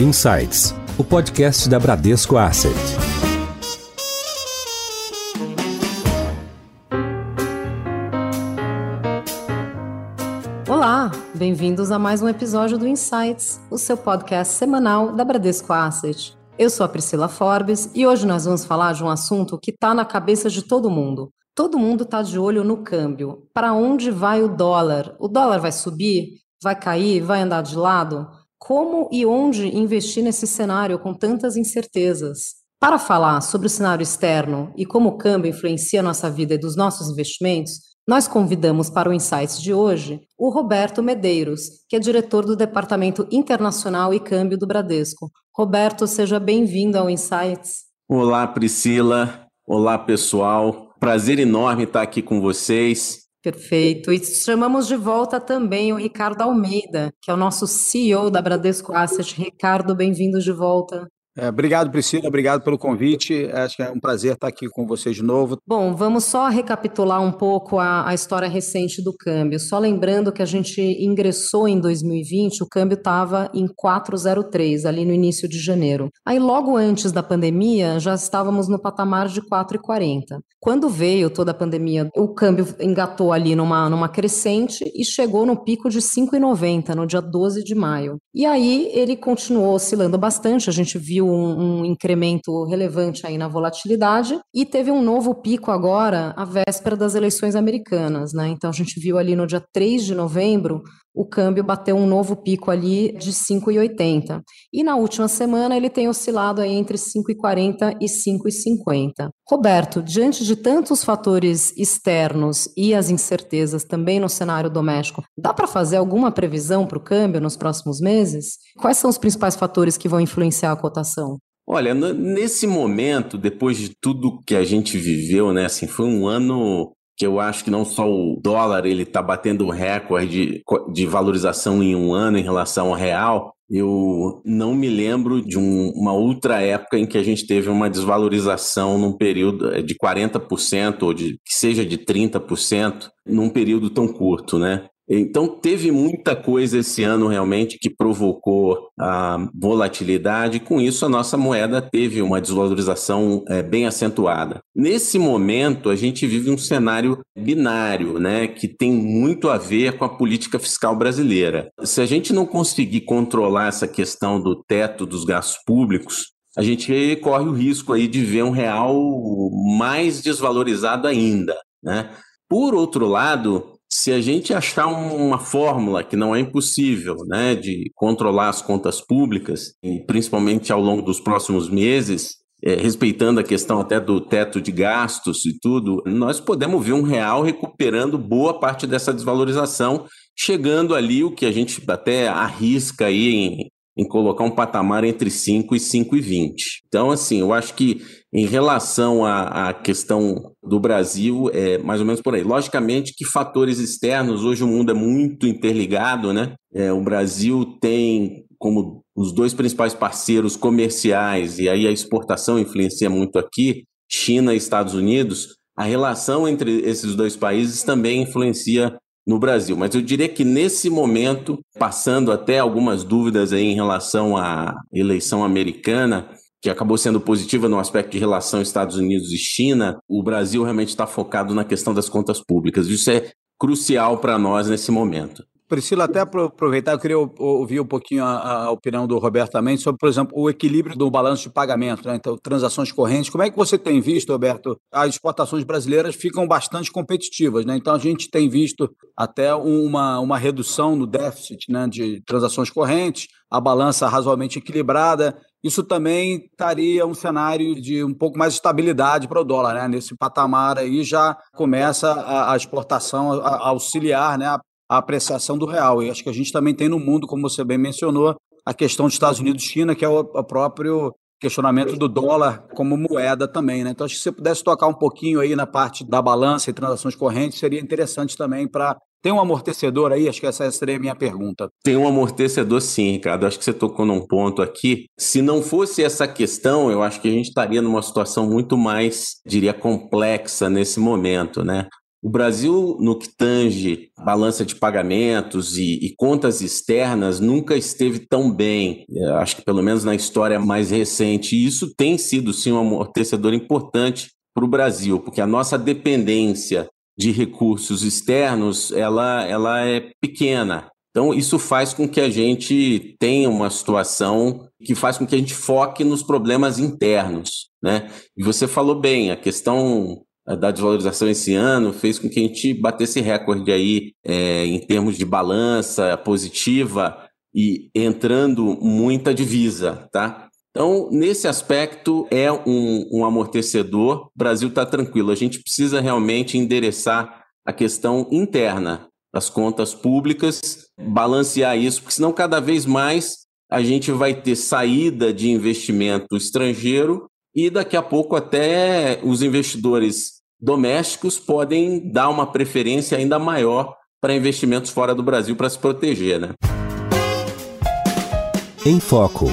Insights, o podcast da Bradesco Asset. Olá, bem-vindos a mais um episódio do Insights, o seu podcast semanal da Bradesco Asset. Eu sou a Priscila Forbes e hoje nós vamos falar de um assunto que está na cabeça de todo mundo. Todo mundo está de olho no câmbio. Para onde vai o dólar? O dólar vai subir? Vai cair? Vai andar de lado? Como e onde investir nesse cenário com tantas incertezas? Para falar sobre o cenário externo e como o câmbio influencia a nossa vida e dos nossos investimentos, nós convidamos para o Insights de hoje o Roberto Medeiros, que é diretor do Departamento Internacional e Câmbio do Bradesco. Roberto, seja bem-vindo ao Insights. Olá, Priscila. Olá, pessoal. Prazer enorme estar aqui com vocês. Perfeito. E chamamos de volta também o Ricardo Almeida, que é o nosso CEO da Bradesco Asset. Ricardo, bem-vindo de volta. É, obrigado, Priscila, obrigado pelo convite. Acho que é um prazer estar aqui com vocês de novo. Bom, vamos só recapitular um pouco a, a, história recente do câmbio. Só lembrando que a gente ingressou em 2020, o câmbio estava em 4,03, ali no início de janeiro. Aí, logo antes da pandemia, já estávamos no patamar de 4,40. Quando veio toda a pandemia, o câmbio engatou ali numa, numa crescente e chegou no pico de 5,90 no dia 12 de maio. E aí ele continuou oscilando bastante, a gente viu um, um, incremento relevante aí na volatilidade e teve um novo pico agora, à véspera das eleições americanas, né? Então a gente viu ali no dia 3 de novembro o câmbio bateu um novo pico ali de 5,80. E na última semana ele tem oscilado aí entre 5,40 e 5,50. Roberto, diante de tantos fatores externos e as incertezas também no cenário doméstico, dá para fazer alguma previsão para o câmbio nos próximos meses? Quais são os principais fatores que vão influenciar a cotação? Olha, nesse momento, depois de tudo que a gente viveu, né, assim, foi um ano que eu acho que não só o dólar ele está batendo o recorde de, de valorização em um ano em relação ao real, eu não me lembro de um, uma outra época em que a gente teve uma desvalorização num período eh, de 40% ou de que seja de 30% num período tão curto, né? Então, teve muita coisa esse ano realmente que provocou a volatilidade, com isso, a nossa moeda teve uma desvalorização é, bem acentuada. Nesse momento, a gente vive um cenário binário, né, que tem muito a ver com a política fiscal brasileira. Se a gente não conseguir controlar essa questão do teto dos gastos públicos, a gente corre o risco aí de ver um real mais desvalorizado ainda, né? Por outro lado, se a gente achar uma fórmula que não é impossível, né, de controlar as contas públicas, e principalmente ao longo dos próximos meses, é, respeitando a questão até do teto de gastos e tudo, nós podemos ver um real recuperando boa parte dessa desvalorização, chegando ali o que a gente até arrisca aí em em colocar um patamar entre 5 e 5,20. Então, assim, eu acho que em relação à, à, questão do Brasil, é mais ou menos por aí. Logicamente que fatores externos, hoje o mundo é muito interligado, né? É, o Brasil tem como os dois principais parceiros comerciais, e aí a exportação influencia muito aqui, China e Estados Unidos, a relação entre esses dois países também influencia no Brasil. Mas eu diria que nesse momento, passando até algumas dúvidas aí em relação à eleição americana, que acabou sendo positiva no aspecto de relação Estados Unidos e China, o Brasil realmente está focado na questão das contas públicas. Isso é crucial para nós nesse momento. Priscila, até aproveitar, eu queria ouvir um pouquinho a, a, opinião do Roberto também sobre, por exemplo, o equilíbrio do balanço de pagamento, né? então, transações correntes. Como é que você tem visto, Roberto? As exportações brasileiras ficam bastante competitivas, né? então a gente tem visto até uma, uma redução no déficit né, de transações correntes, a balança razoavelmente equilibrada. Isso também estaria um cenário de um pouco mais de estabilidade para o dólar, né? Nesse patamar aí já começa a, a exportação a, a auxiliar, né? a apreciação do real. E acho que a gente também tem no mundo, como você bem mencionou, a questão dos Estados Unidos e China, que é o, o próprio questionamento do dólar como moeda também, né? Então, acho que se você pudesse tocar um pouquinho aí na parte da balança e transações correntes, seria interessante também para tem um amortecedor aí? Acho que essa seria a minha pergunta. Tem um amortecedor sim, Ricardo. Acho que você tocou num ponto aqui. Se não fosse essa questão, eu acho que a gente estaria numa situação muito mais, diria, complexa nesse momento, né? O Brasil, no que tange balança de pagamentos e, e, contas externas, nunca esteve tão bem, é, acho que pelo menos na história mais recente. E isso tem sido, sim, um amortecedor importante para o Brasil, porque a nossa dependência de recursos externos ela, ela é pequena. Então, isso faz com que a gente tenha uma situação que faz com que a gente foque nos problemas internos. Né? E você falou bem, a questão eh, da desvalorização esse ano fez com que a gente batesse recorde aí é, em termos de balança positiva e entrando muita divisa, tá? Então, nesse aspecto, é um, um amortecedor. O Brasil está tranquilo. A gente precisa realmente endereçar a questão interna das contas públicas, balancear isso, porque senão cada vez mais a gente vai ter saída de investimento estrangeiro e daqui a pouco até os investidores domésticos podem dar uma preferência ainda maior para investimentos fora do Brasil para se proteger, né? Em Foco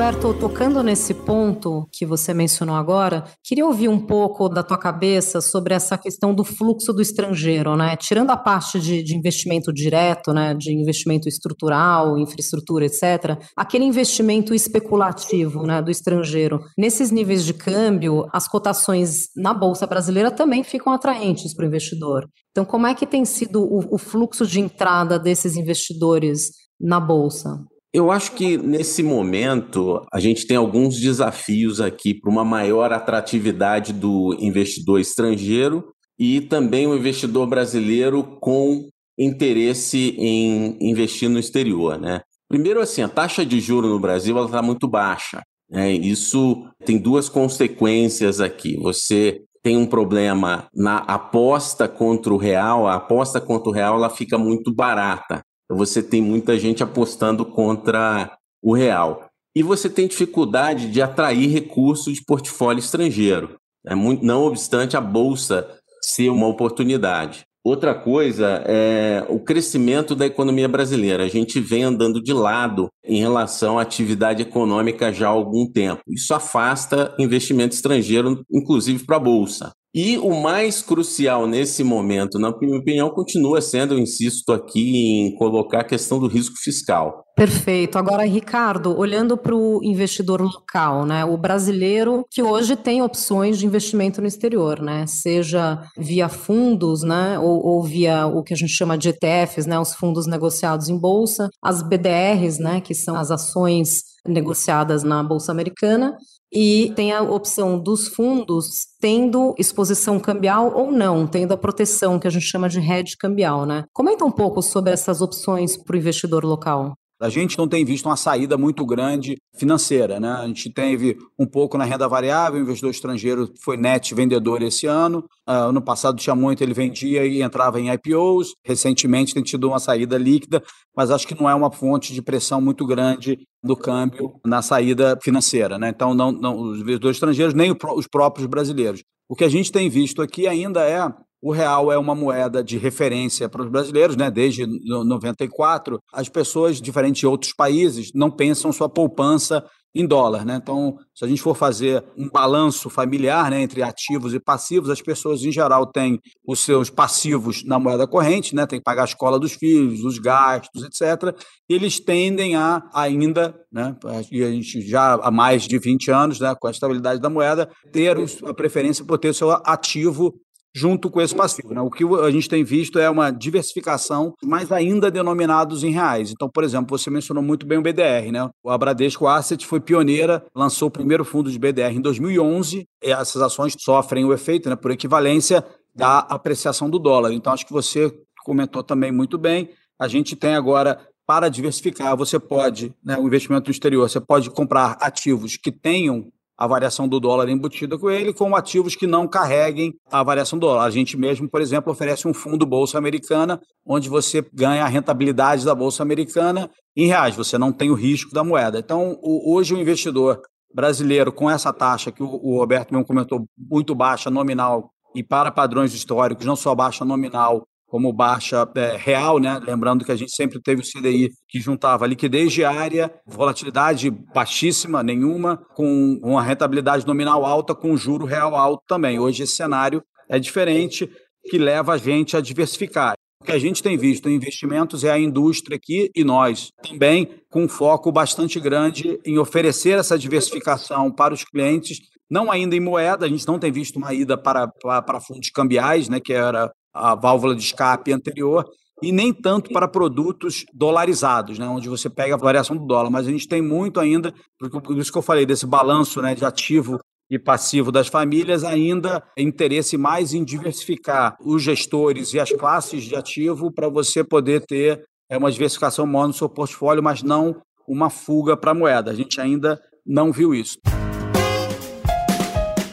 Roberto, tocando nesse ponto que você mencionou agora, queria ouvir um pouco da tua cabeça sobre essa questão do fluxo do estrangeiro, né? Tirando a parte de, de investimento direto, né, de investimento estrutural, infraestrutura, etc., aquele investimento especulativo, né, do estrangeiro. Nesses níveis de câmbio, as cotações na bolsa brasileira também ficam atraentes para o investidor. Então, como é que tem sido o, o fluxo de entrada desses investidores na bolsa? Eu acho que nesse momento a gente tem alguns desafios aqui para uma maior atratividade do investidor estrangeiro e também o investidor brasileiro com interesse em investir no exterior, né? Primeiro, assim, a taxa de juro no Brasil está muito baixa. Né? Isso tem duas consequências aqui. Você tem um problema na aposta contra o real, a aposta contra o real ela fica muito barata. Você tem muita gente apostando contra o real. E você tem dificuldade de atrair recursos de portfólio estrangeiro, é não obstante a bolsa ser uma oportunidade. Outra coisa é o crescimento da economia brasileira. A gente vem andando de lado em relação à atividade econômica já há algum tempo. Isso afasta investimento estrangeiro, inclusive para a bolsa. E o mais crucial nesse momento, na minha opinião, continua sendo, eu insisto aqui, em colocar a questão do risco fiscal. Perfeito. Agora, Ricardo, olhando para o investidor local, né, o brasileiro que hoje tem opções de investimento no exterior, né, seja via fundos, né, ou, ou via o que a gente chama de ETFs, né, os fundos negociados em bolsa, as BDRs, né, que são as ações negociadas na bolsa americana, e tem a opção dos fundos tendo exposição cambial ou não, tendo a proteção que a gente chama de hedge cambial, né? Comenta um pouco sobre essas opções para o investidor local. A gente não tem visto uma saída muito grande financeira, né? A gente teve um pouco na renda variável, o investidor estrangeiro foi net vendedor esse ano. Uh, ano passado tinha muito, ele vendia e entrava em IPOs. Recentemente tem tido uma saída líquida, mas acho que não é uma fonte de pressão muito grande do câmbio na saída financeira, né? Então, não, não os investidores estrangeiros nem os próprios brasileiros. O que a gente tem visto aqui ainda é o real é uma moeda de referência para os brasileiros, né? Desde 94, as pessoas, diferente de outros países, não pensam sua poupança em dólar, né? Então, se a gente for fazer um balanço familiar, né, entre ativos e passivos, as pessoas em geral têm os seus passivos na moeda corrente, né? Tem que pagar a escola dos filhos, os gastos, etc. Eles tendem a ainda, né, e a gente já há mais de 20 anos, né, com a estabilidade da moeda, ter a preferência por ter o seu ativo junto com esse passivo. Né? O que a gente tem visto é uma diversificação, mas ainda denominados em reais. Então, por exemplo, você mencionou muito bem o BDR. Né? A Bradesco Asset foi pioneira, lançou o primeiro fundo de BDR em 2011. E essas ações sofrem o efeito, né, por equivalência da apreciação do dólar. Então, acho que você comentou também muito bem. A gente tem agora para diversificar, você pode, né, o investimento no exterior, você pode comprar ativos que tenham a variação do dólar embutida com ele, com ativos que não carreguem a variação do dólar. A gente mesmo, por exemplo, oferece um fundo Bolsa Americana, onde você ganha a rentabilidade da Bolsa Americana em reais, você não tem o risco da moeda. Então, hoje o investidor brasileiro, com essa taxa que o Roberto mesmo comentou, muito baixa nominal, e para padrões históricos, não só baixa nominal, como baixa é, real, né? lembrando que a gente sempre teve o CDI que juntava liquidez diária, volatilidade baixíssima, nenhuma, com uma rentabilidade nominal alta, com juro real alto também. Hoje esse cenário é diferente, que leva a gente a diversificar. O que a gente tem visto em investimentos é a indústria aqui e nós também com um foco bastante grande em oferecer essa diversificação para os clientes, não ainda em moeda, a gente não tem visto uma ida para, para, para fundos cambiais, né, que era a válvula de escape anterior, e nem tanto para produtos dolarizados, né, onde você pega a variação do dólar, mas a gente tem muito ainda, por isso que eu falei desse balanço né, de ativo e passivo das famílias, ainda interesse mais em diversificar os gestores e as classes de ativo para você poder ter é, uma diversificação maior no seu portfólio, mas não uma fuga para a moeda. A gente ainda não viu isso.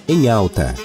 Em alta.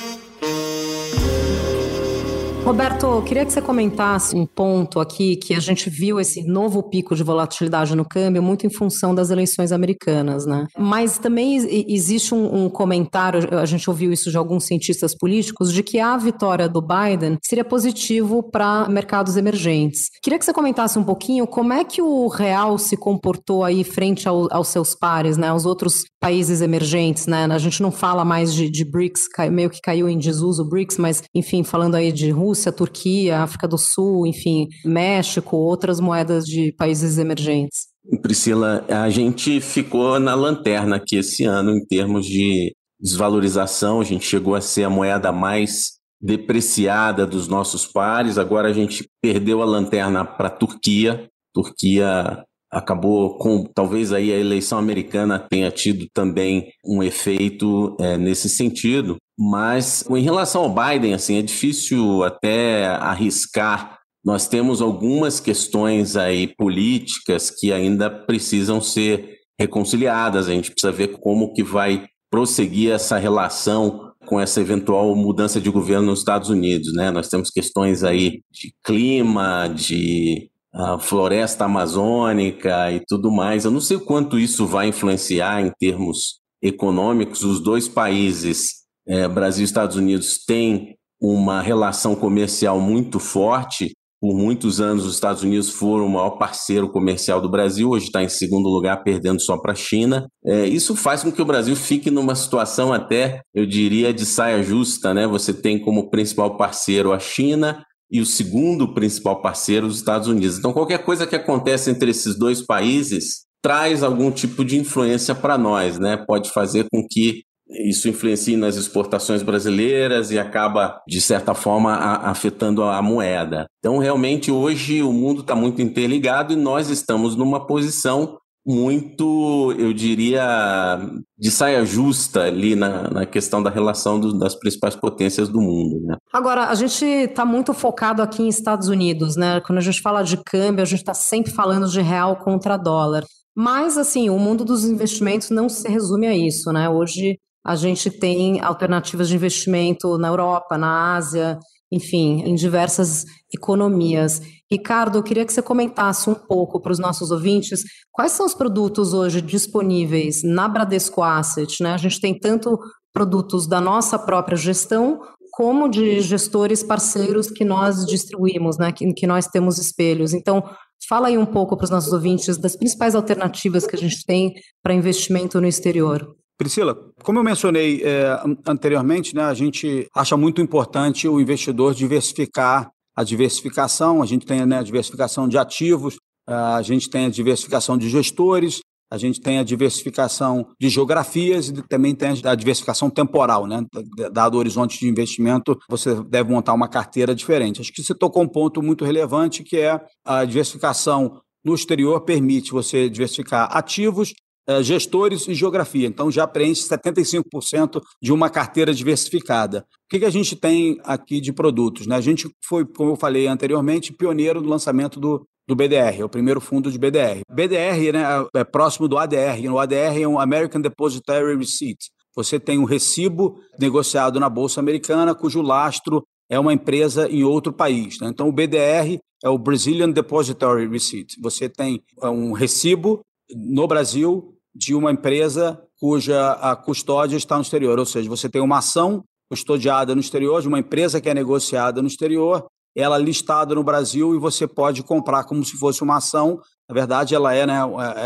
Roberto, queria que você comentasse um ponto aqui que a gente viu esse novo pico de volatilidade no câmbio muito em função das eleições americanas, né? Mas também existe um, um comentário, a gente ouviu isso de alguns cientistas políticos, de que a vitória do Biden seria positivo para mercados emergentes. Queria que você comentasse um pouquinho como é que o real se comportou aí frente ao, aos seus pares, né? Aos outros países emergentes, né? A gente não fala mais de, de BRICS, meio que caiu em desuso o BRICS, mas enfim, falando aí de Rússia, Turquia, África do Sul, enfim, México, outras moedas de países emergentes? Priscila, a gente ficou na lanterna aqui esse ano em termos de desvalorização. A gente chegou a ser a moeda mais depreciada dos nossos pares. Agora a gente perdeu a lanterna para a Turquia. Turquia acabou com talvez aí a eleição americana tenha tido também um efeito é, nesse sentido. Mas em relação ao Biden, assim, é difícil até arriscar. Nós temos algumas questões aí políticas que ainda precisam ser reconciliadas. A gente precisa ver como que vai prosseguir essa relação com essa eventual mudança de governo nos Estados Unidos, né? Nós temos questões aí de clima, de uh, floresta amazônica e tudo mais. Eu não sei o quanto isso vai influenciar em termos econômicos. Os dois países é, Brasil e Estados Unidos têm uma relação comercial muito forte. Por muitos anos, os Estados Unidos foram o maior parceiro comercial do Brasil, hoje está em segundo lugar, perdendo só para a China. É, isso faz com que o Brasil fique numa situação até, eu diria, de saia justa. Né? Você tem como principal parceiro a China e o segundo principal parceiro os Estados Unidos. Então, qualquer coisa que acontece entre esses dois países traz algum tipo de influência para nós, né? Pode fazer com que isso influencia nas exportações brasileiras e acaba, de certa forma, a, afetando a moeda. Então, realmente, hoje o mundo está muito interligado e nós estamos numa posição muito, eu diria, de saia justa ali na, na questão da relação do, das principais potências do mundo. Né? Agora, a gente está muito focado aqui em Estados Unidos, né? Quando a gente fala de câmbio, a gente está sempre falando de real contra dólar. Mas, assim, o mundo dos investimentos não se resume a isso, né? Hoje a gente tem alternativas de investimento na Europa, na Ásia, enfim, em diversas economias. Ricardo, eu queria que você comentasse um pouco para os nossos ouvintes quais são os produtos hoje disponíveis na Bradesco Asset. Né? A gente tem tanto produtos da nossa própria gestão, como de gestores parceiros que nós distribuímos, né? que, que nós temos espelhos. Então, fala aí um pouco para os nossos ouvintes das principais alternativas que a gente tem para investimento no exterior. Priscila, como eu mencionei é, anteriormente, né, a gente acha muito importante o investidor diversificar a diversificação, a gente tem né, a diversificação de ativos, a gente tem a diversificação de gestores, a gente tem a diversificação de geografias e também tem a diversificação temporal, né? Dado o horizonte de investimento, você deve montar uma carteira diferente. Acho que você tocou um ponto muito relevante, que é a diversificação no exterior permite você diversificar ativos gestores e geografia. Então, já preenche 75% de uma carteira diversificada. O que, que a gente tem aqui de produtos? Né? A gente foi, como eu falei anteriormente, pioneiro no lançamento do, do BDR, é o primeiro fundo de BDR. BDR né, é próximo do ADR. O ADR é um American Depositary Receipt. Você tem um recibo negociado na Bolsa Americana, cujo lastro é uma empresa em outro país. Né? Então, o BDR é o Brazilian Depository Receipt. Você tem é um recibo no Brasil de uma empresa cuja a custódia está no exterior, ou seja, você tem uma ação custodiada no exterior, de uma empresa que é negociada no exterior, ela listada no Brasil e você pode comprar como se fosse uma ação. Na verdade, ela é, né,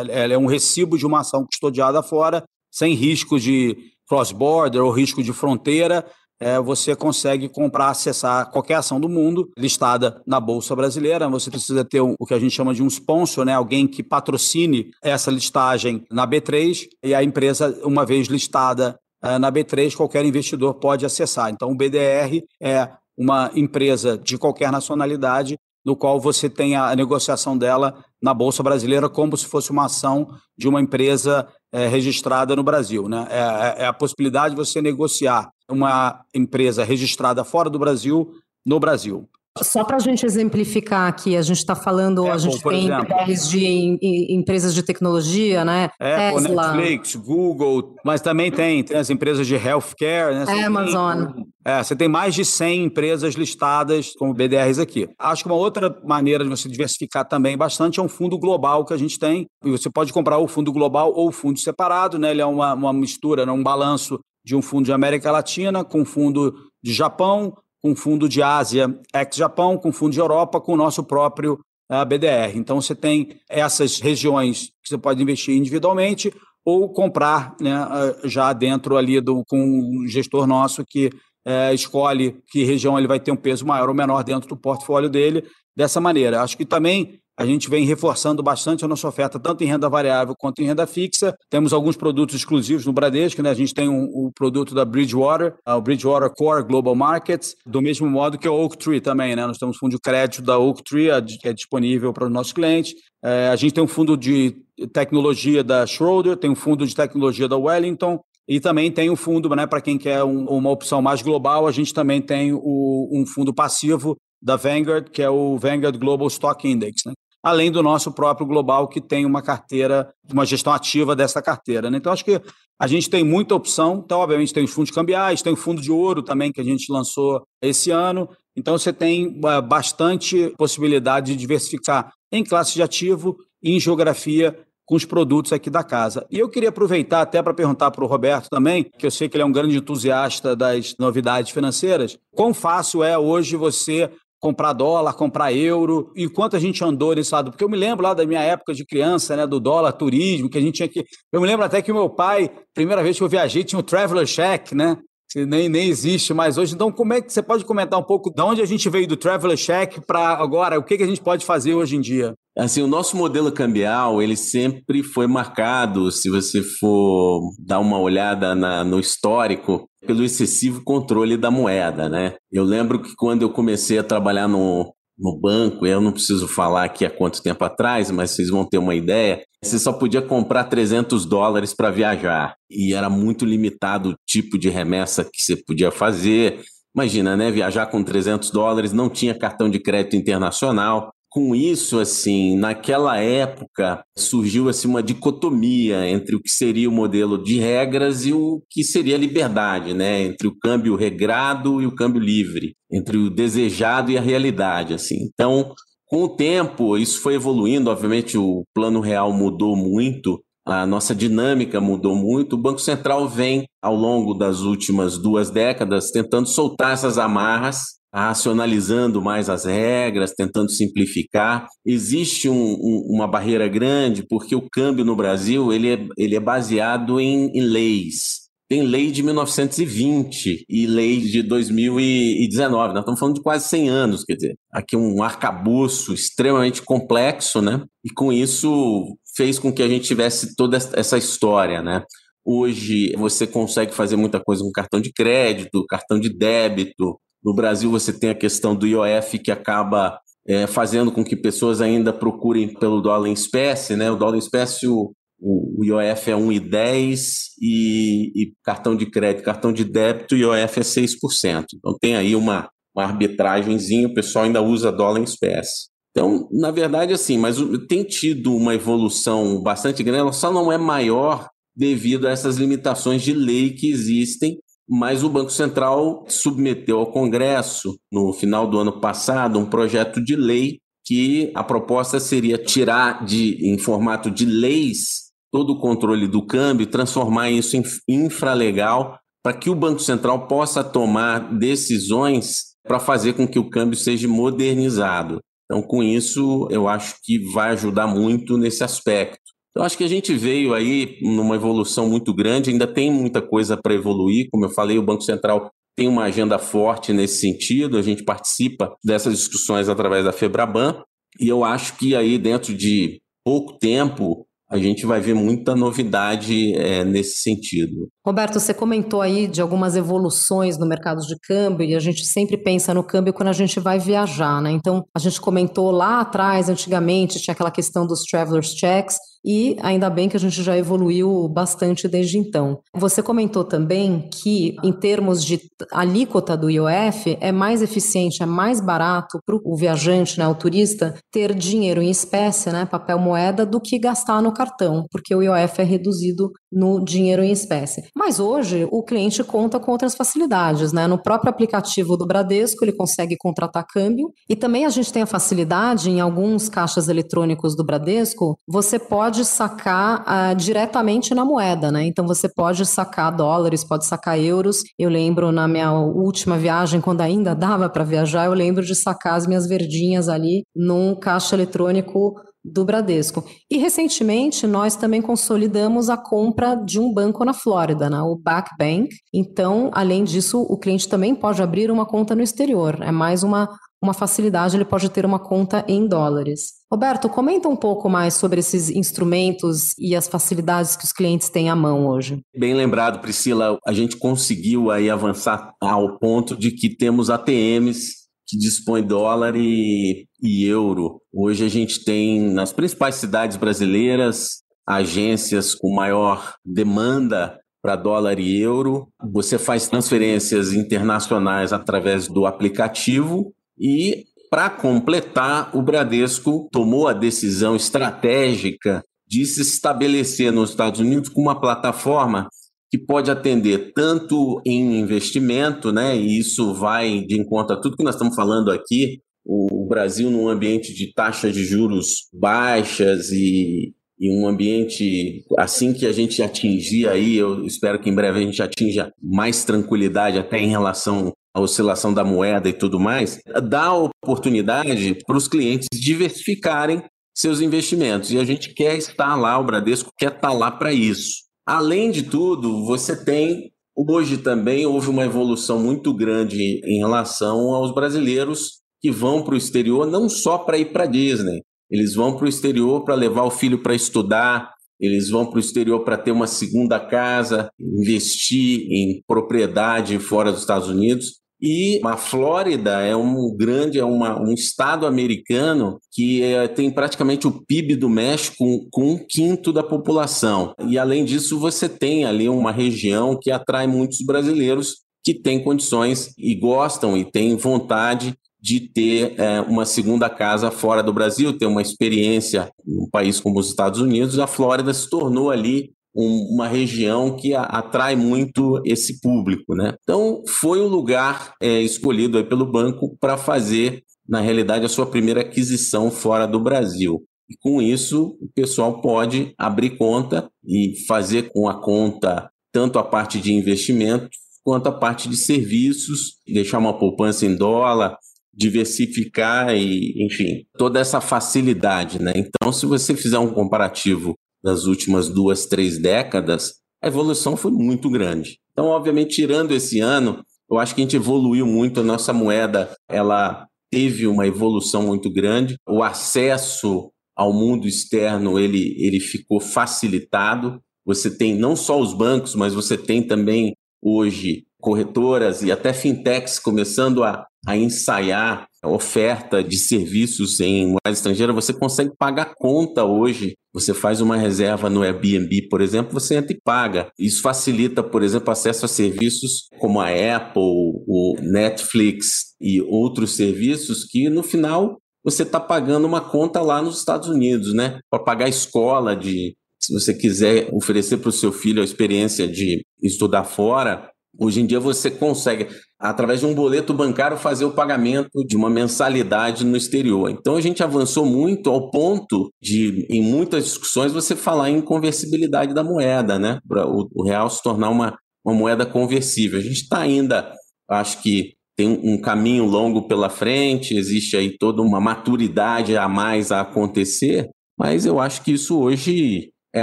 é, ela é um recibo de uma ação custodiada fora, sem risco de cross-border ou risco de fronteira. É, você consegue comprar, acessar qualquer ação do mundo listada na Bolsa Brasileira. Você precisa ter um, o que a gente chama de um sponsor, né? alguém que patrocine essa listagem na B3 e a empresa, uma vez listada é, na B3, qualquer investidor pode acessar. Então, o BDR é uma empresa de qualquer nacionalidade no qual você tem a negociação dela na Bolsa Brasileira como se fosse uma ação de uma empresa é, registrada no Brasil. Né? É, é, é, a possibilidade de você negociar uma empresa registrada fora do Brasil no Brasil. Só para a gente exemplificar aqui, a gente está falando, é, a gente tem PRs de em, em, empresas de tecnologia, né? É, Tesla. Netflix, Google, mas também tem, tem as empresas de healthcare, né? Você Amazon. Tem, é, você tem mais de 100 empresas listadas como BDRs aqui. Acho que uma outra maneira de você diversificar também bastante é um fundo global que a gente tem. E você pode comprar o fundo global ou o fundo separado, né? Ele é uma, uma mistura, né? um balanço de um fundo de América Latina com um fundo de Japão, com fundo de Ásia ex-Japão, com fundo de Europa, com o nosso próprio uh, eh, BDR. Então, você tem essas regiões que você pode investir individualmente ou comprar né, uh, já dentro ali do, com um gestor nosso que uh, escolhe que região ele vai ter um peso maior ou menor dentro do portfólio dele dessa maneira. Acho que também a gente vem reforçando bastante a nossa oferta, tanto em renda variável quanto em renda fixa. Temos alguns produtos exclusivos no Bradesco, né? A gente tem o um, um produto da Bridgewater, o Bridgewater Core Global Markets, do mesmo modo que o Oaktree também, né? Nós temos fundo de crédito da Oaktree, que é disponível para os nossos clientes. É, a gente tem um fundo de tecnologia da Schroeder, tem um fundo de tecnologia da Wellington, e também tem o fundo, né, para quem quer um, uma opção mais global, a gente também tem o, um fundo passivo da Vanguard, que é o Vanguard Global Stock Index. Né? Além do nosso próprio global, que tem uma carteira, uma gestão ativa dessa carteira. Né? Então, acho que a gente tem muita opção. Então, obviamente, tem os fundos cambiais, tem o fundo de ouro também, que a gente lançou esse ano. Então, você tem é, bastante possibilidade de diversificar em classe de ativo e em geografia com os produtos aqui da casa. E eu queria aproveitar até para perguntar para o Roberto também, que eu sei que ele é um grande entusiasta das novidades financeiras, quão fácil é hoje você comprar dólar, comprar euro, e quanto a gente andou nesse lado, porque eu me lembro lá da minha época de criança, né, do dólar, turismo, que a gente tinha que... Eu me lembro até que meu pai, primeira vez que eu viajei, tinha o Traveler Check, né, que nem, nem existe mais hoje. Então, como é que você pode comentar um pouco de onde a gente veio do Traveler Check para agora, o que, que a gente pode fazer hoje em dia? Assim, o nosso modelo cambial, ele sempre foi marcado, se você for dar uma olhada na, no histórico, pelo excessivo controle da moeda, né? Eu lembro que quando eu comecei a trabalhar no, no banco, eu não preciso falar aqui há quanto tempo atrás, mas vocês vão ter uma ideia, você só podia comprar 300 dólares para viajar e era muito limitado o tipo de remessa que você podia fazer. Imagina, né? Viajar com 300 dólares, não tinha cartão de crédito internacional com isso, assim, naquela época surgiu assim uma dicotomia entre o que seria o modelo de regras e o que seria a liberdade, né? Entre o câmbio regrado e o câmbio livre, entre o desejado e a realidade, assim. Então, com o tempo, isso foi evoluindo. Obviamente, o plano real mudou muito, a nossa dinâmica mudou muito. O Banco Central vem, ao longo das últimas duas décadas, tentando soltar essas amarras racionalizando mais as regras, tentando simplificar. Existe um, um, uma barreira grande porque o câmbio no Brasil ele é, ele é baseado em, em leis. Tem lei de 1920 e lei de 2019. Nós estamos falando de quase 100 anos, quer dizer, aqui um arcabouço extremamente complexo, né? E com isso fez com que a gente tivesse toda essa história, né? Hoje você consegue fazer muita coisa com cartão de crédito, cartão de débito, no Brasil, você tem a questão do IOF que acaba é, fazendo com que pessoas ainda procurem pelo dólar em espécie, né? O dólar em espécie, o, o, IOF é 1,10 e, e cartão de crédito, cartão de débito, o IOF é 6%. Então tem aí uma, uma arbitragemzinha, o pessoal ainda usa dólar em espécie. Então, na verdade, assim, mas tem tido uma evolução bastante grande, ela só não é maior devido a essas limitações de lei que existem mas o Banco Central submeteu ao Congresso, no final do ano passado, um projeto de lei que a proposta seria tirar de, em formato de leis todo o controle do câmbio transformar isso em infralegal para que o Banco Central possa tomar decisões para fazer com que o câmbio seja modernizado. Então, com isso, eu acho que vai ajudar muito nesse aspecto. Então, acho que a gente veio aí numa evolução muito grande, ainda tem muita coisa para evoluir. Como eu falei, o Banco Central tem uma agenda forte nesse sentido, a gente participa dessas discussões através da Febraban, e eu acho que aí dentro de pouco tempo a gente vai ver muita novidade é, nesse sentido. Roberto, você comentou aí de algumas evoluções no mercado de câmbio e a gente sempre pensa no câmbio quando a gente vai viajar, né? Então, a gente comentou lá atrás, antigamente, tinha aquela questão dos travelers checks e ainda bem que a gente já evoluiu bastante desde então. Você comentou também que, em termos de alíquota do IOF, é mais eficiente, é mais barato para o viajante, né, o turista, ter dinheiro em espécie, né, papel moeda, do que gastar no cartão, porque o IOF é reduzido no dinheiro em espécie. Mas hoje o cliente conta com outras facilidades, né? No próprio aplicativo do Bradesco ele consegue contratar câmbio e também a gente tem a facilidade em alguns caixas eletrônicos do Bradesco, você pode sacar uh, diretamente na moeda, né? Então você pode sacar dólares, pode sacar euros. Eu lembro na minha última viagem, quando ainda dava para viajar, eu lembro de sacar as minhas verdinhas ali num caixa eletrônico do Bradesco. E recentemente nós também consolidamos a compra de um banco na Flórida, né, o Back Bank. Então, além disso, o cliente também pode abrir uma conta no exterior. É mais uma, uma facilidade, ele pode ter uma conta em dólares. Roberto, comenta um pouco mais sobre esses instrumentos e as facilidades que os clientes têm à mão hoje. Bem lembrado, Priscila, a gente conseguiu aí avançar ao ponto de que temos ATMs que dispõe dólar e, e euro. Hoje a gente tem nas principais cidades brasileiras agências com maior demanda para dólar e euro. Você faz transferências internacionais através do aplicativo e para completar, o Bradesco tomou a decisão estratégica de se estabelecer nos Estados Unidos com uma plataforma que pode atender tanto em investimento, né? E isso vai de encontro a tudo que nós estamos falando aqui. O Brasil, num ambiente de taxas de juros baixas e, e um ambiente assim que a gente atingir aí, eu espero que em breve a gente atinja mais tranquilidade até em relação à oscilação da moeda e tudo mais, dá oportunidade para os clientes diversificarem seus investimentos. E a gente quer estar lá, o Bradesco quer estar lá para isso. Além de tudo, você tem hoje também houve uma evolução muito grande em relação aos brasileiros que vão para o exterior não só para ir para Disney, eles vão para o exterior para levar o filho para estudar, eles vão para o exterior para ter uma segunda casa, investir em propriedade fora dos Estados Unidos. E a Flórida é um grande, é uma, um estado americano que é, tem praticamente o PIB do México com, um quinto da população. E além disso, você tem ali uma região que atrai muitos brasileiros que têm condições e gostam e têm vontade de ter é, uma segunda casa fora do Brasil, ter uma experiência num país como os Estados Unidos. A Flórida se tornou ali um, uma região que a, atrai muito esse público, né? Então foi o lugar é, escolhido pelo banco para fazer, na realidade, a sua primeira aquisição fora do Brasil. E com isso, o pessoal pode abrir conta e fazer com a conta tanto a parte de investimento quanto a parte de serviços, deixar uma poupança em dólar, diversificar e, enfim, toda essa facilidade, né? Então, se você fizer um comparativo das últimas duas, três décadas, a evolução foi muito grande. Então, obviamente, tirando esse ano, eu acho que a gente evoluiu muito, a nossa moeda, ela teve uma evolução muito grande, o acesso ao mundo externo, ele, ele ficou facilitado, você tem não só os bancos, mas você tem também hoje corretoras e até fintechs começando a, a ensaiar oferta de serviços em moeda estrangeira, você consegue pagar conta hoje. Você faz uma reserva no Airbnb, por exemplo, você entra e paga. Isso facilita, por exemplo, acesso a serviços como a Apple, o Netflix e outros serviços que no final você está pagando uma conta lá nos Estados Unidos, né? Para pagar a escola de se você quiser oferecer para o seu filho a experiência de estudar fora, Hoje em dia você consegue, através de um boleto bancário, fazer o pagamento de uma mensalidade no exterior. Então a gente avançou muito ao ponto de, em muitas discussões, você falar em conversibilidade da moeda, né? Para o, real se tornar uma, uma moeda conversível. A gente está ainda, acho que tem um caminho longo pela frente, existe aí toda uma maturidade a mais a acontecer, mas eu acho que isso hoje é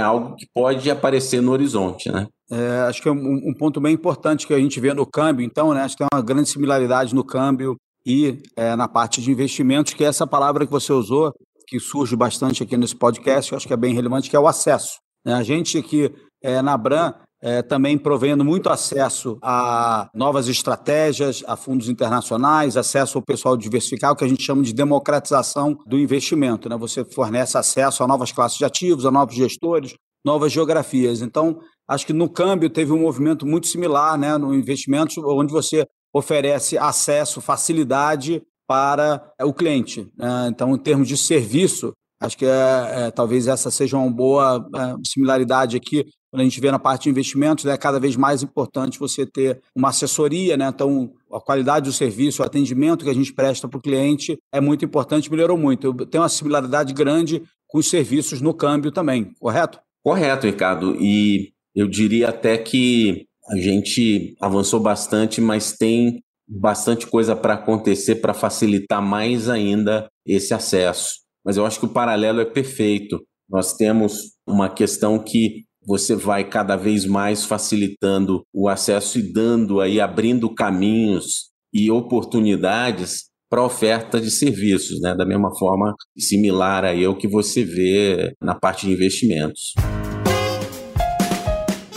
algo que pode aparecer no horizonte, né? É, acho que é um, um, ponto bem importante que a gente vê no câmbio, então, né? Acho que tem uma grande similaridade no câmbio e é, na parte de investimentos, que é essa palavra que você usou, que surge bastante aqui nesse podcast, eu acho que é bem relevante, que é o acesso. Né? A gente aqui é, na Bran é, também provendo muito acesso a novas estratégias, a fundos internacionais, acesso ao pessoal diversificado, que a gente chama de democratização do investimento. Né? Você fornece acesso a novas classes de ativos, a novos gestores, novas geografias. Então, acho que no câmbio teve um movimento muito similar né, no investimento, onde você oferece acesso, facilidade para o cliente. Né? Então, em termos de serviço, acho que é, é, talvez essa seja uma boa é, similaridade aqui. Quando a gente vê na parte de investimentos, é cada vez mais importante você ter uma assessoria, né? Então, a qualidade do serviço, o atendimento que a gente presta para o cliente é muito importante, melhorou muito. Tem uma similaridade grande com os serviços no câmbio também, correto? Correto, Ricardo. E eu diria até que a gente avançou bastante, mas tem bastante coisa para acontecer para facilitar mais ainda esse acesso. Mas eu acho que o paralelo é perfeito. Nós temos uma questão que você vai cada vez mais facilitando o acesso e dando aí abrindo caminhos e oportunidades para oferta de serviços, né? Da mesma forma similar aí ao que você vê na parte de investimentos.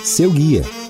Seu guia.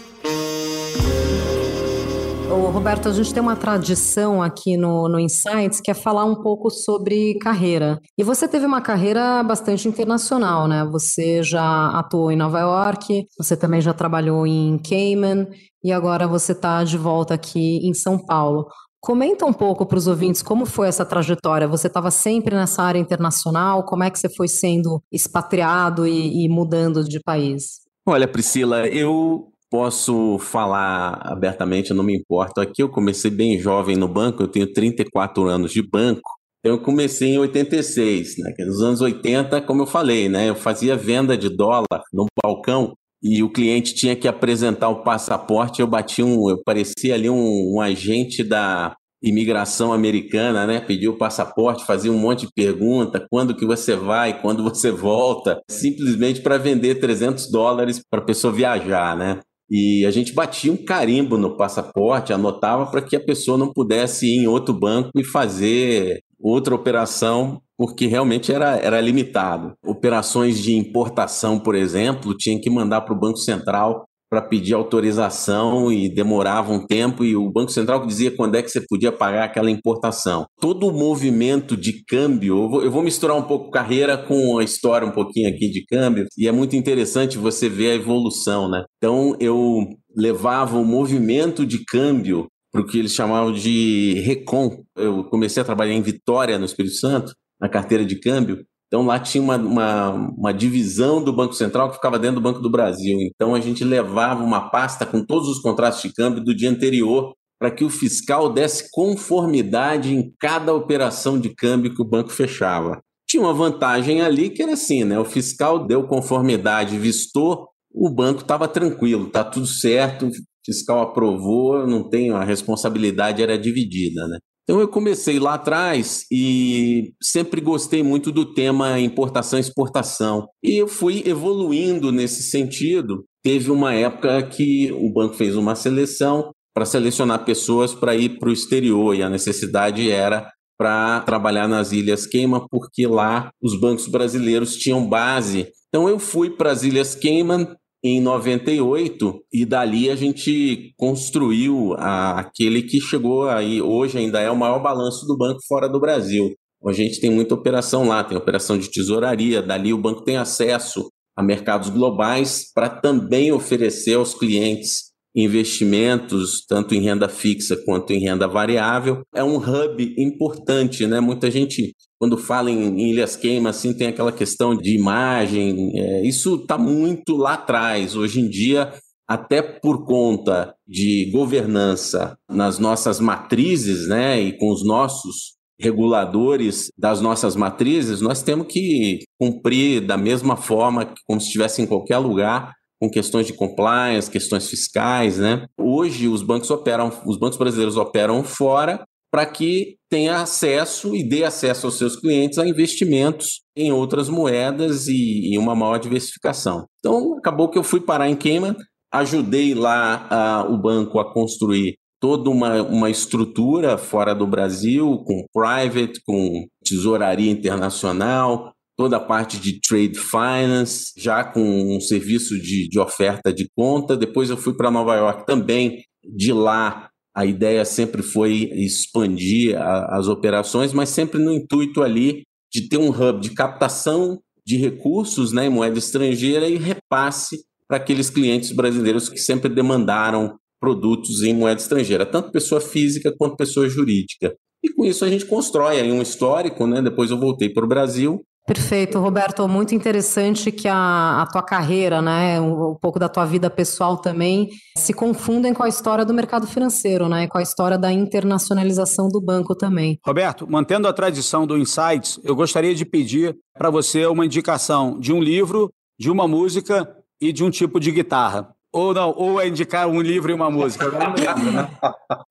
Roberto, a gente tem uma tradição aqui no, no Insights que é falar um pouco sobre carreira. E você teve uma carreira bastante internacional, né? Você já atuou em Nova York, você também já trabalhou em Cayman e agora você está de volta aqui em São Paulo. Comenta um pouco para os ouvintes como foi essa trajetória. Você estava sempre nessa área internacional? Como é que você foi sendo expatriado e, e mudando de país? Olha, Priscila, eu posso falar abertamente, não me importo. Aqui eu comecei bem jovem no banco, eu tenho 34 anos de banco. Então eu comecei em 86, né? Nos anos 80, como eu falei, né? Eu fazia venda de dólar no balcão e o cliente tinha que apresentar o passaporte, eu bati um, eu parecia ali um, um agente da imigração americana, né? Pediu o passaporte, fazia um monte de pergunta, quando que você vai, quando você volta, simplesmente para vender 300 dólares para a pessoa viajar, né? E a gente batia um carimbo no passaporte, anotava para que a pessoa não pudesse ir em outro banco e fazer outra operação porque realmente era, era limitado. Operações de importação, por exemplo, tinha que mandar para o Banco Central para pedir autorização e demorava um tempo e o Banco Central dizia quando é que você podia pagar aquela importação. Todo o movimento de câmbio, eu vou, eu vou, misturar um pouco carreira com a história um pouquinho aqui de câmbio e é muito interessante você ver a evolução, né? Então eu levava o movimento de câmbio para o que eles chamavam de recon. Eu comecei a trabalhar em Vitória, no Espírito Santo, na carteira de câmbio. Então lá tinha uma, uma, uma, divisão do Banco Central que ficava dentro do Banco do Brasil. Então a gente levava uma pasta com todos os contratos de câmbio do dia anterior para que o fiscal desse conformidade em cada operação de câmbio que o banco fechava. Tinha uma vantagem ali que era assim, né? O fiscal deu conformidade, vistou, o banco estava tranquilo, tá tudo certo, o fiscal aprovou, não tem a responsabilidade era dividida, né? Então eu comecei lá atrás e sempre gostei muito do tema importação e exportação. E eu fui evoluindo nesse sentido. Teve uma época que o banco fez uma seleção para selecionar pessoas para ir para o exterior e a necessidade era para trabalhar nas Ilhas Cayman, porque lá os bancos brasileiros tinham base. Então eu fui para as Ilhas Cayman, em 98 e dali a gente construiu a, aquele que chegou aí hoje ainda é o maior balanço do banco fora do Brasil. A gente tem muita operação lá, tem operação de tesouraria, dali o banco tem acesso a mercados globais para também oferecer aos clientes investimentos, tanto em renda fixa quanto em renda variável. É um hub importante, né? Muita gente, quando fala em, Ilhas Queima, assim, tem aquela questão de imagem. É, isso está muito lá atrás. Hoje em dia, até por conta de governança nas nossas matrizes, né? E com os nossos reguladores das nossas matrizes, nós temos que cumprir da mesma forma como se estivesse em qualquer lugar com questões de compliance, questões fiscais, né? Hoje os bancos operam, os bancos brasileiros operam fora para que tenha acesso e dê acesso aos seus clientes a investimentos em outras moedas e, e uma maior diversificação. Então acabou que eu fui parar em Cayman, ajudei lá a, o banco a construir toda uma, uma estrutura fora do Brasil, com private, com tesouraria internacional, toda a parte de trade finance, já com um serviço de, de oferta de conta. Depois eu fui para Nova York também. De lá, a ideia sempre foi expandir a, as operações, mas sempre no intuito ali de ter um hub de captação de recursos né, em moeda estrangeira e repasse para aqueles clientes brasileiros que sempre demandaram produtos em moeda estrangeira, tanto pessoa física quanto pessoa jurídica. E com isso a gente constrói aí um histórico, né? Depois eu voltei para o Brasil Perfeito, Roberto. Muito interessante que a, a, tua carreira, né, um, um, pouco da tua vida pessoal também, se confundem com a história do mercado financeiro, né, com a história da internacionalização do banco também. Roberto, mantendo a tradição do Insights, eu gostaria de pedir para você uma indicação de um livro, de uma música e de um tipo de guitarra. Ou não, ou é indicar um livro e uma música. Eu, lembro, né?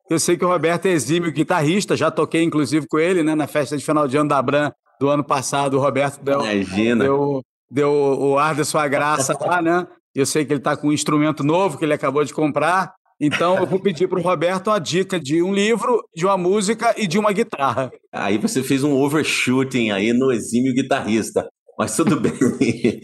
eu sei que o Roberto é exímio guitarrista, já toquei inclusive com ele né, na festa de final de ano da Bran do ano passado, o Roberto deu, deu, deu o ar da sua graça lá, né? Eu sei que ele está com um instrumento novo que ele acabou de comprar. Então, eu vou pedir para o Roberto uma dica de um livro, de uma música e de uma guitarra. Aí você fez um overshooting aí no exímio guitarrista. Mas tudo bem.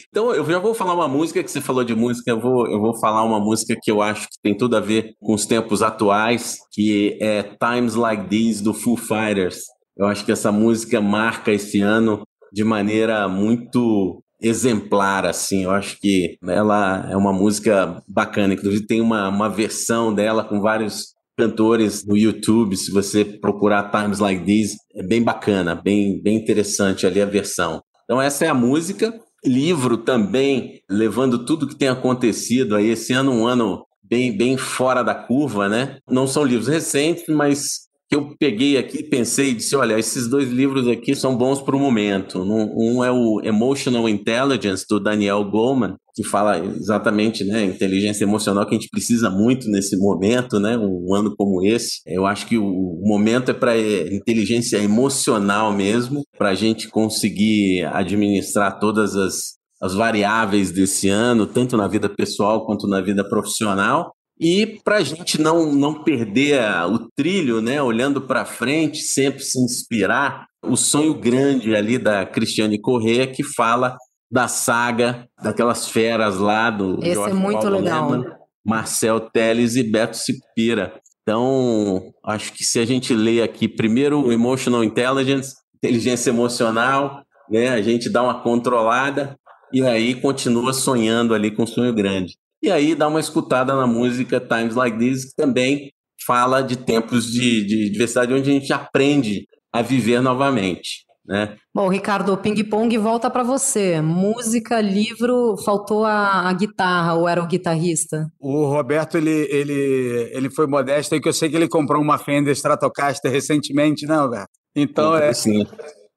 Então, eu já vou falar uma música que você falou de música, eu vou, eu vou falar uma música que eu acho que tem tudo a ver com os tempos atuais, que é Times Like These, do Foo Fighters. Eu acho que essa música marca esse ano de maneira muito exemplar, assim. Eu acho que ela é uma música bacana. Inclusive, tem uma, uma versão dela com vários cantores no YouTube. Se você procurar Times Like These, é bem bacana, bem, bem interessante ali a versão. Então, essa é a música. Livro também, levando tudo que tem acontecido aí. Esse ano, um ano bem, bem fora da curva, né? Não são livros recentes, mas que eu peguei aqui, pensei e disse: olha, esses dois livros aqui são bons para o momento. Um é o Emotional Intelligence, do Daniel Goleman, que fala exatamente, né, inteligência emocional que a gente precisa muito nesse momento, né, um ano como esse. Eu acho que o momento é para inteligência emocional mesmo, para a gente conseguir administrar todas as, as variáveis desse ano, tanto na vida pessoal quanto na vida profissional. E para a gente não, não perder o trilho, né, olhando para frente, sempre se inspirar, o sonho grande ali da Cristiane Corrêa, que fala da saga daquelas feras lá do Esse é Jorge é muito Paulo legal. Lehmann, Marcel Teles e Beto Cipira. Então, acho que se a gente lê aqui primeiro o Emotional Intelligence, inteligência emocional, né, a gente dá uma controlada e aí continua sonhando ali com um sonho grande. E aí dá uma escutada na música Times Like This, que também fala de tempos de, de diversidade onde a gente aprende a viver novamente. Né? Bom, Ricardo, o ping-pong volta para você. Música, livro, faltou a, a, guitarra, ou era o guitarrista? O Roberto, ele, ele, ele foi modesto, aí que eu sei que ele comprou uma Fender Stratocaster recentemente, né, Roberto? Então, é, sim.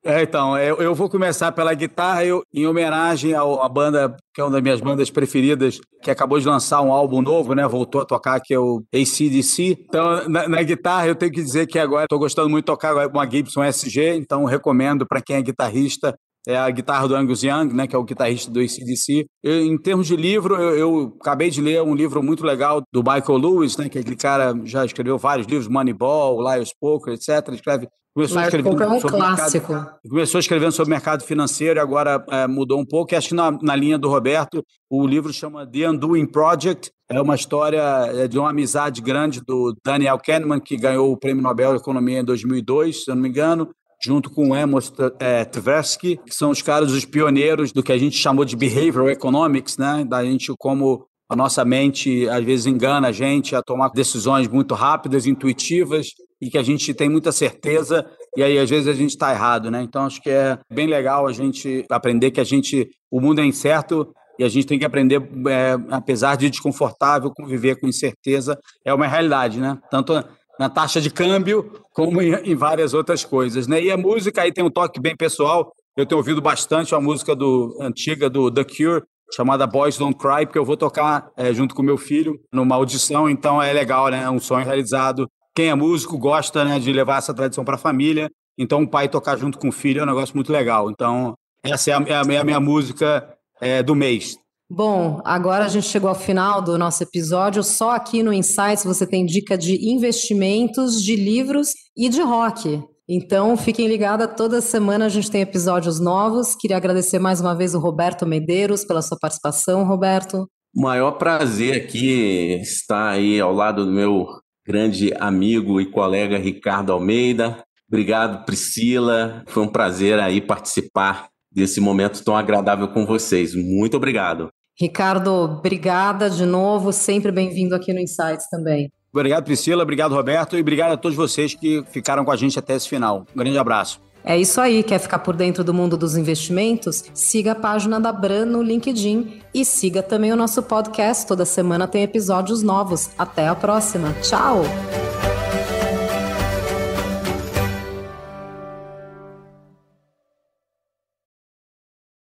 É, então, eu, eu, vou começar pela guitarra, eu, em homenagem à banda, que é uma das minhas bandas preferidas, que acabou de lançar um álbum novo, né? Voltou a tocar, que é o ACDC. Então, na, na guitarra, eu tenho que dizer que agora estou gostando muito de tocar uma Gibson SG, então recomendo para quem é guitarrista é a guitarra do Angus Young, né, que é o guitarrista do ACDC. Eu, em termos de livro, eu, eu, acabei de ler um livro muito legal do Michael Lewis, né, que aquele cara já escreveu vários livros, Moneyball, Liar's Poker, etc. Escreve Começou escrevendo é um sobre clássico. Mercado, começou escrevendo sobre mercado financeiro e agora é, mudou um pouco. Acho que na, na, linha do Roberto, o livro chama The Undoing Project. É uma história é, de uma amizade grande do Daniel Kahneman, que ganhou o Prêmio Nobel de Economia em 2002, se eu não me engano, junto com o Amos é, Tversky, que são os caras, os pioneiros do que a gente chamou de behavioral economics, né? Da gente como a nossa mente às vezes engana a gente a tomar decisões muito rápidas, intuitivas, e que a gente tem muita certeza e aí às vezes a gente está errado, né? Então acho que é bem legal a gente aprender que a gente o mundo é incerto e a gente tem que aprender, é, apesar de desconfortável, conviver com incerteza é uma realidade, né? Tanto na taxa de câmbio como em, em várias outras coisas, né? E a música aí tem um toque bem pessoal. Eu tenho ouvido bastante a música do antiga do The Cure, chamada Boys Don't Cry, porque eu vou tocar é, junto com meu filho numa audição, então é legal, né? É um sonho realizado. Quem é músico gosta né, de levar essa tradição para a família, então o pai tocar junto com o filho é um negócio muito legal. Então, essa é a, é a, é a minha música é, do mês. Bom, agora a gente chegou ao final do nosso episódio. Só aqui no Insights você tem dica de investimentos, de livros e de rock. Então, fiquem ligados, toda semana a gente tem episódios novos. Queria agradecer mais uma vez o Roberto Medeiros pela sua participação, Roberto. Maior prazer aqui estar aí ao lado do meu grande amigo e colega Ricardo Almeida. Obrigado, Priscila. Foi um prazer aí participar desse momento tão agradável com vocês. Muito obrigado. Ricardo, obrigada de novo. Sempre bem-vindo aqui no Insights também. Obrigado, Priscila. Obrigado, Roberto. E obrigado a todos vocês que ficaram com a gente até esse final. Um grande abraço. É isso aí. Quer ficar por dentro do mundo dos investimentos? Siga a página da Bran no LinkedIn e siga também o nosso podcast. Toda semana tem episódios novos. Até a próxima. Tchau!